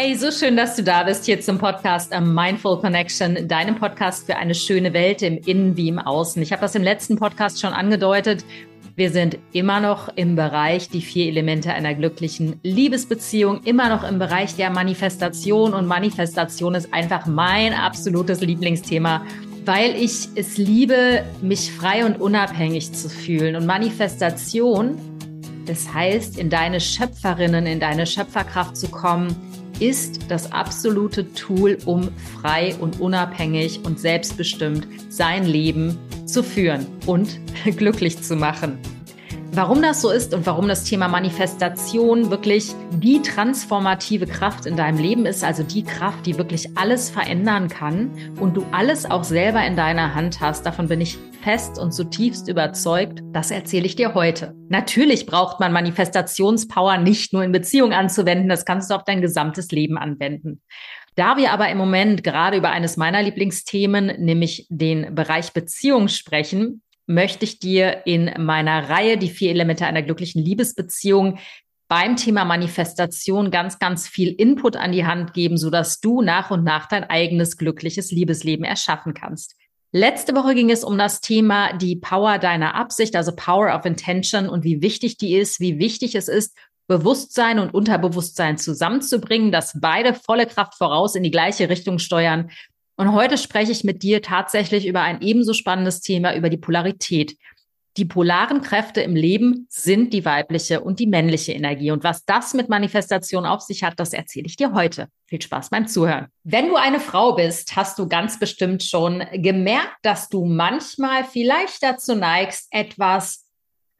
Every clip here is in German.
Hey, so schön, dass du da bist hier zum Podcast A Mindful Connection, deinem Podcast für eine schöne Welt im Innen wie im Außen. Ich habe das im letzten Podcast schon angedeutet. Wir sind immer noch im Bereich die vier Elemente einer glücklichen Liebesbeziehung, immer noch im Bereich der Manifestation und Manifestation ist einfach mein absolutes Lieblingsthema, weil ich es liebe, mich frei und unabhängig zu fühlen und Manifestation, das heißt, in deine Schöpferinnen, in deine Schöpferkraft zu kommen, ist das absolute Tool, um frei und unabhängig und selbstbestimmt sein Leben zu führen und glücklich zu machen. Warum das so ist und warum das Thema Manifestation wirklich die transformative Kraft in deinem Leben ist, also die Kraft, die wirklich alles verändern kann und du alles auch selber in deiner Hand hast, davon bin ich fest und zutiefst überzeugt, das erzähle ich dir heute. Natürlich braucht man Manifestationspower nicht nur in Beziehung anzuwenden, das kannst du auf dein gesamtes Leben anwenden. Da wir aber im Moment gerade über eines meiner Lieblingsthemen, nämlich den Bereich Beziehung sprechen, möchte ich dir in meiner Reihe Die vier Elemente einer glücklichen Liebesbeziehung beim Thema Manifestation ganz, ganz viel Input an die Hand geben, sodass du nach und nach dein eigenes glückliches Liebesleben erschaffen kannst. Letzte Woche ging es um das Thema die Power deiner Absicht, also Power of Intention und wie wichtig die ist, wie wichtig es ist, Bewusstsein und Unterbewusstsein zusammenzubringen, dass beide volle Kraft voraus in die gleiche Richtung steuern. Und heute spreche ich mit dir tatsächlich über ein ebenso spannendes Thema, über die Polarität. Die polaren Kräfte im Leben sind die weibliche und die männliche Energie. Und was das mit Manifestation auf sich hat, das erzähle ich dir heute. Viel Spaß beim Zuhören. Wenn du eine Frau bist, hast du ganz bestimmt schon gemerkt, dass du manchmal vielleicht dazu neigst, etwas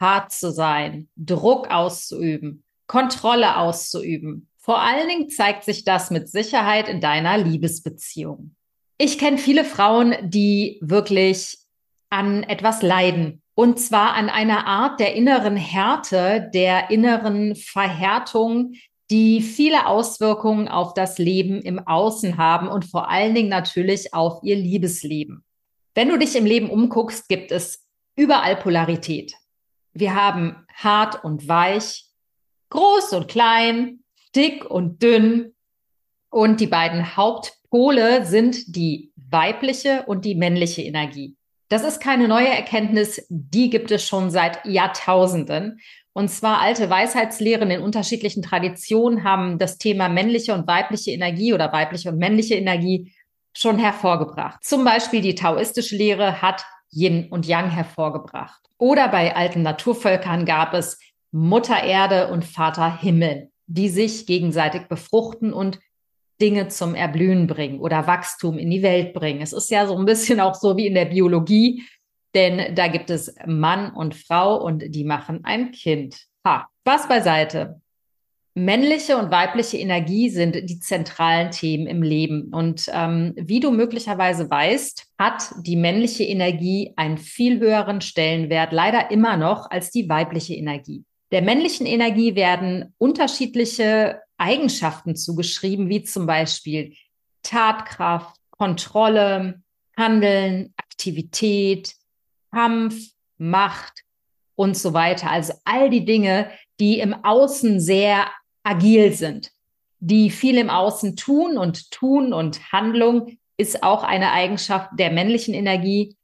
hart zu sein, Druck auszuüben, Kontrolle auszuüben. Vor allen Dingen zeigt sich das mit Sicherheit in deiner Liebesbeziehung. Ich kenne viele Frauen, die wirklich an etwas leiden, und zwar an einer Art der inneren Härte, der inneren Verhärtung, die viele Auswirkungen auf das Leben im Außen haben und vor allen Dingen natürlich auf ihr Liebesleben. Wenn du dich im Leben umguckst, gibt es überall Polarität. Wir haben hart und weich, groß und klein, dick und dünn. Und die beiden Hauptpole sind die weibliche und die männliche Energie. Das ist keine neue Erkenntnis, die gibt es schon seit Jahrtausenden. Und zwar alte Weisheitslehren in unterschiedlichen Traditionen haben das Thema männliche und weibliche Energie oder weibliche und männliche Energie schon hervorgebracht. Zum Beispiel die taoistische Lehre hat Yin und Yang hervorgebracht. Oder bei alten Naturvölkern gab es Mutter Erde und Vater Himmel, die sich gegenseitig befruchten und Dinge zum Erblühen bringen oder Wachstum in die Welt bringen. Es ist ja so ein bisschen auch so wie in der Biologie, denn da gibt es Mann und Frau und die machen ein Kind. Ha, Spaß beiseite. Männliche und weibliche Energie sind die zentralen Themen im Leben. Und ähm, wie du möglicherweise weißt, hat die männliche Energie einen viel höheren Stellenwert, leider immer noch, als die weibliche Energie. Der männlichen Energie werden unterschiedliche Eigenschaften zugeschrieben, wie zum Beispiel Tatkraft, Kontrolle, Handeln, Aktivität, Kampf, Macht und so weiter. Also all die Dinge, die im Außen sehr agil sind, die viel im Außen tun und tun und Handlung ist auch eine Eigenschaft der männlichen Energie.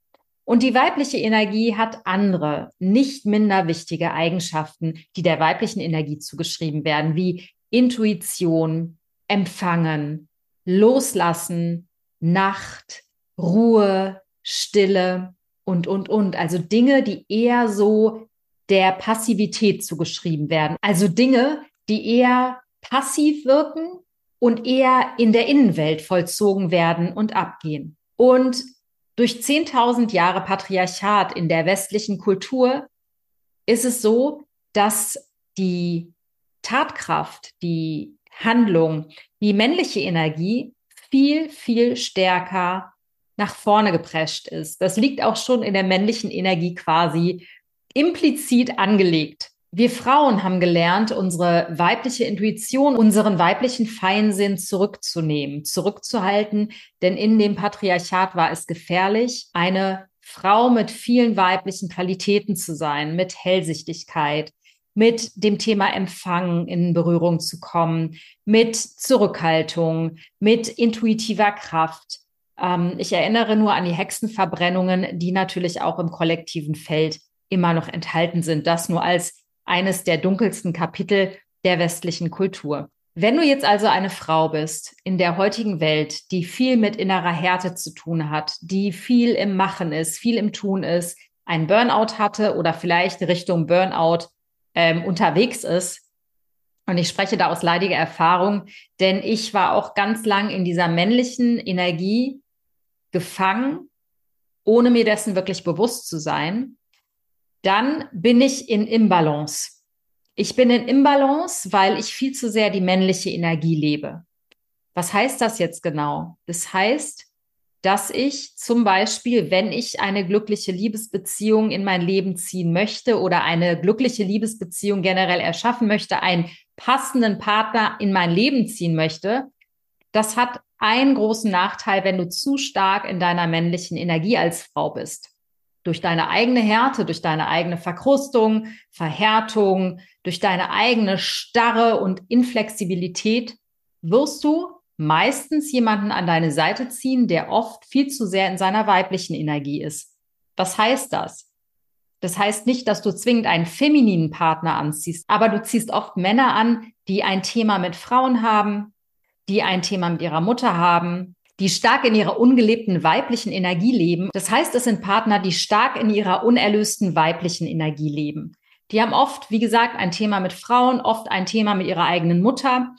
Und die weibliche Energie hat andere, nicht minder wichtige Eigenschaften, die der weiblichen Energie zugeschrieben werden, wie Intuition, Empfangen, Loslassen, Nacht, Ruhe, Stille und, und, und. Also Dinge, die eher so der Passivität zugeschrieben werden. Also Dinge, die eher passiv wirken und eher in der Innenwelt vollzogen werden und abgehen. Und durch 10.000 Jahre Patriarchat in der westlichen Kultur ist es so, dass die Tatkraft, die Handlung, die männliche Energie viel, viel stärker nach vorne geprescht ist. Das liegt auch schon in der männlichen Energie quasi implizit angelegt. Wir Frauen haben gelernt, unsere weibliche Intuition, unseren weiblichen Feinsinn zurückzunehmen, zurückzuhalten, denn in dem Patriarchat war es gefährlich, eine Frau mit vielen weiblichen Qualitäten zu sein, mit Hellsichtigkeit, mit dem Thema Empfang in Berührung zu kommen, mit Zurückhaltung, mit intuitiver Kraft. Ähm, ich erinnere nur an die Hexenverbrennungen, die natürlich auch im kollektiven Feld immer noch enthalten sind. Das nur als eines der dunkelsten Kapitel der westlichen Kultur. Wenn du jetzt also eine Frau bist in der heutigen Welt, die viel mit innerer Härte zu tun hat, die viel im Machen ist, viel im Tun ist, ein Burnout hatte oder vielleicht Richtung Burnout ähm, unterwegs ist, und ich spreche da aus leidiger Erfahrung, denn ich war auch ganz lang in dieser männlichen Energie gefangen, ohne mir dessen wirklich bewusst zu sein. Dann bin ich in Imbalance. Ich bin in Imbalance, weil ich viel zu sehr die männliche Energie lebe. Was heißt das jetzt genau? Das heißt, dass ich zum Beispiel, wenn ich eine glückliche Liebesbeziehung in mein Leben ziehen möchte oder eine glückliche Liebesbeziehung generell erschaffen möchte, einen passenden Partner in mein Leben ziehen möchte, das hat einen großen Nachteil, wenn du zu stark in deiner männlichen Energie als Frau bist. Durch deine eigene Härte, durch deine eigene Verkrustung, Verhärtung, durch deine eigene Starre und Inflexibilität wirst du meistens jemanden an deine Seite ziehen, der oft viel zu sehr in seiner weiblichen Energie ist. Was heißt das? Das heißt nicht, dass du zwingend einen femininen Partner anziehst, aber du ziehst oft Männer an, die ein Thema mit Frauen haben, die ein Thema mit ihrer Mutter haben, die stark in ihrer ungelebten weiblichen Energie leben. Das heißt, es sind Partner, die stark in ihrer unerlösten weiblichen Energie leben. Die haben oft, wie gesagt, ein Thema mit Frauen, oft ein Thema mit ihrer eigenen Mutter.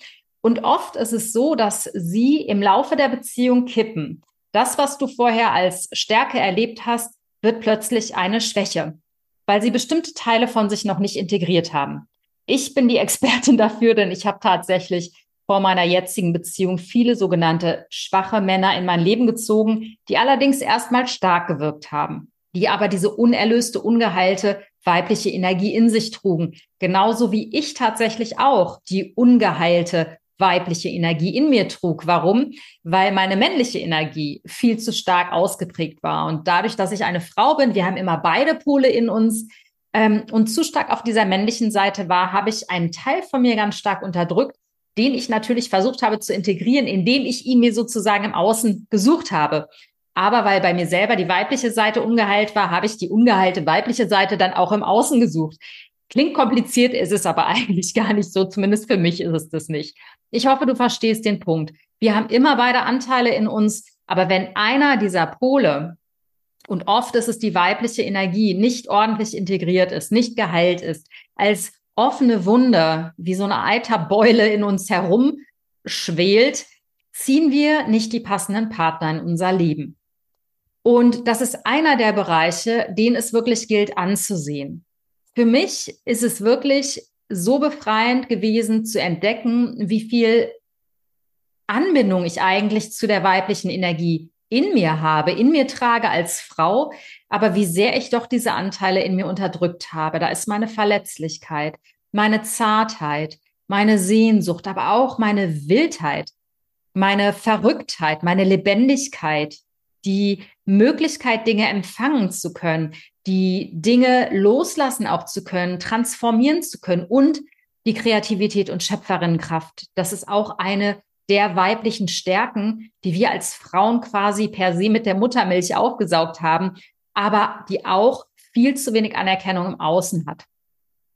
Und oft ist es so, dass sie im Laufe der Beziehung kippen. Das, was du vorher als Stärke erlebt hast, wird plötzlich eine Schwäche, weil sie bestimmte Teile von sich noch nicht integriert haben. Ich bin die Expertin dafür, denn ich habe tatsächlich vor meiner jetzigen Beziehung viele sogenannte schwache Männer in mein Leben gezogen, die allerdings erstmal stark gewirkt haben, die aber diese unerlöste, ungeheilte weibliche Energie in sich trugen. Genauso wie ich tatsächlich auch die ungeheilte weibliche Energie in mir trug. Warum? Weil meine männliche Energie viel zu stark ausgeprägt war. Und dadurch, dass ich eine Frau bin, wir haben immer beide Pole in uns, ähm, und zu stark auf dieser männlichen Seite war, habe ich einen Teil von mir ganz stark unterdrückt den ich natürlich versucht habe zu integrieren, indem ich ihn mir sozusagen im Außen gesucht habe. Aber weil bei mir selber die weibliche Seite ungeheilt war, habe ich die ungeheilte weibliche Seite dann auch im Außen gesucht. Klingt kompliziert, ist es aber eigentlich gar nicht so. Zumindest für mich ist es das nicht. Ich hoffe, du verstehst den Punkt. Wir haben immer beide Anteile in uns, aber wenn einer dieser Pole, und oft ist es die weibliche Energie, nicht ordentlich integriert ist, nicht geheilt ist, als offene Wunde wie so eine Eiterbeule in uns herum schwelt, ziehen wir nicht die passenden Partner in unser Leben. Und das ist einer der Bereiche, den es wirklich gilt anzusehen. Für mich ist es wirklich so befreiend gewesen zu entdecken, wie viel Anbindung ich eigentlich zu der weiblichen Energie in mir habe, in mir trage als Frau, aber wie sehr ich doch diese Anteile in mir unterdrückt habe. Da ist meine Verletzlichkeit, meine Zartheit, meine Sehnsucht, aber auch meine Wildheit, meine Verrücktheit, meine Lebendigkeit, die Möglichkeit, Dinge empfangen zu können, die Dinge loslassen auch zu können, transformieren zu können und die Kreativität und Schöpferinnenkraft. Das ist auch eine der weiblichen Stärken, die wir als Frauen quasi per se mit der Muttermilch aufgesaugt haben, aber die auch viel zu wenig Anerkennung im Außen hat.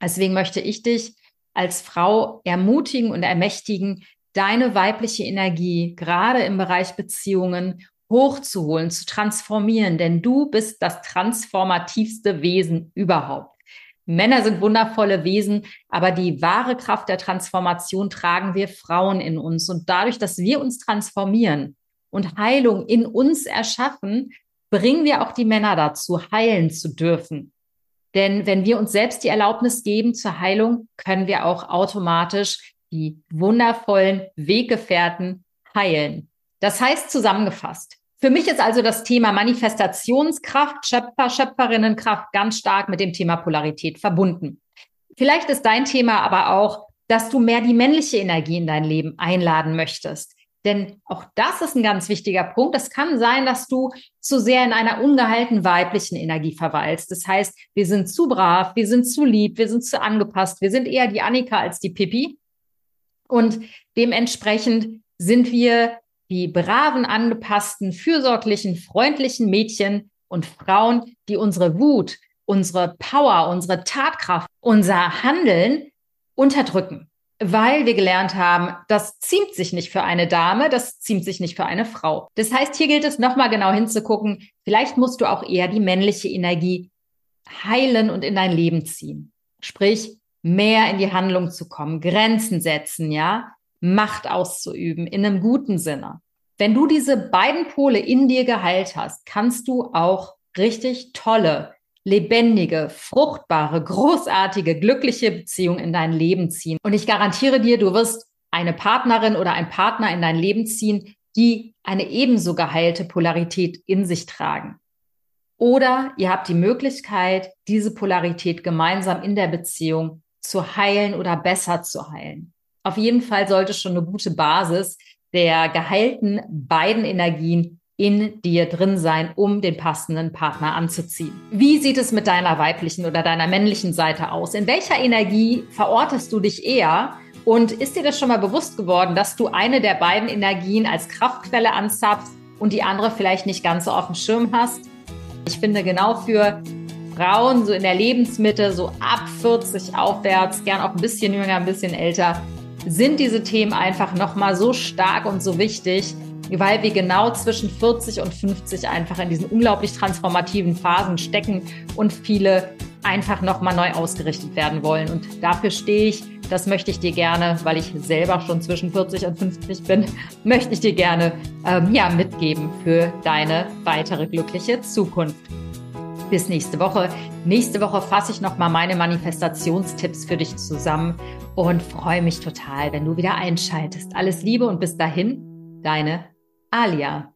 Deswegen möchte ich dich als Frau ermutigen und ermächtigen, deine weibliche Energie gerade im Bereich Beziehungen hochzuholen, zu transformieren, denn du bist das transformativste Wesen überhaupt. Männer sind wundervolle Wesen, aber die wahre Kraft der Transformation tragen wir Frauen in uns. Und dadurch, dass wir uns transformieren und Heilung in uns erschaffen, bringen wir auch die Männer dazu, heilen zu dürfen. Denn wenn wir uns selbst die Erlaubnis geben zur Heilung, können wir auch automatisch die wundervollen Weggefährten heilen. Das heißt zusammengefasst, für mich ist also das Thema Manifestationskraft, Schöpfer, Schöpferinnenkraft ganz stark mit dem Thema Polarität verbunden. Vielleicht ist dein Thema aber auch, dass du mehr die männliche Energie in dein Leben einladen möchtest. Denn auch das ist ein ganz wichtiger Punkt. Es kann sein, dass du zu sehr in einer ungeheilten weiblichen Energie verweilst. Das heißt, wir sind zu brav, wir sind zu lieb, wir sind zu angepasst, wir sind eher die Annika als die Pippi. Und dementsprechend sind wir die braven, angepassten, fürsorglichen, freundlichen Mädchen und Frauen, die unsere Wut, unsere Power, unsere Tatkraft, unser Handeln unterdrücken weil wir gelernt haben, das ziemt sich nicht für eine Dame, das ziemt sich nicht für eine Frau. Das heißt, hier gilt es nochmal genau hinzugucken, vielleicht musst du auch eher die männliche Energie heilen und in dein Leben ziehen. Sprich, mehr in die Handlung zu kommen, Grenzen setzen, ja, Macht auszuüben in einem guten Sinne. Wenn du diese beiden Pole in dir geheilt hast, kannst du auch richtig tolle, lebendige, fruchtbare, großartige, glückliche Beziehung in dein Leben ziehen. Und ich garantiere dir, du wirst eine Partnerin oder ein Partner in dein Leben ziehen, die eine ebenso geheilte Polarität in sich tragen. Oder ihr habt die Möglichkeit, diese Polarität gemeinsam in der Beziehung zu heilen oder besser zu heilen. Auf jeden Fall sollte schon eine gute Basis der geheilten beiden Energien in dir drin sein, um den passenden Partner anzuziehen. Wie sieht es mit deiner weiblichen oder deiner männlichen Seite aus? In welcher Energie verortest du dich eher? Und ist dir das schon mal bewusst geworden, dass du eine der beiden Energien als Kraftquelle anzapfst und die andere vielleicht nicht ganz so auf dem Schirm hast? Ich finde genau für Frauen so in der Lebensmitte, so ab 40 aufwärts, gern auch ein bisschen jünger, ein bisschen älter, sind diese Themen einfach nochmal so stark und so wichtig, weil wir genau zwischen 40 und 50 einfach in diesen unglaublich transformativen Phasen stecken und viele einfach nochmal neu ausgerichtet werden wollen. Und dafür stehe ich. Das möchte ich dir gerne, weil ich selber schon zwischen 40 und 50 bin, möchte ich dir gerne ähm, ja, mitgeben für deine weitere glückliche Zukunft. Bis nächste Woche. Nächste Woche fasse ich nochmal meine Manifestationstipps für dich zusammen und freue mich total, wenn du wieder einschaltest. Alles Liebe und bis dahin, deine Alia.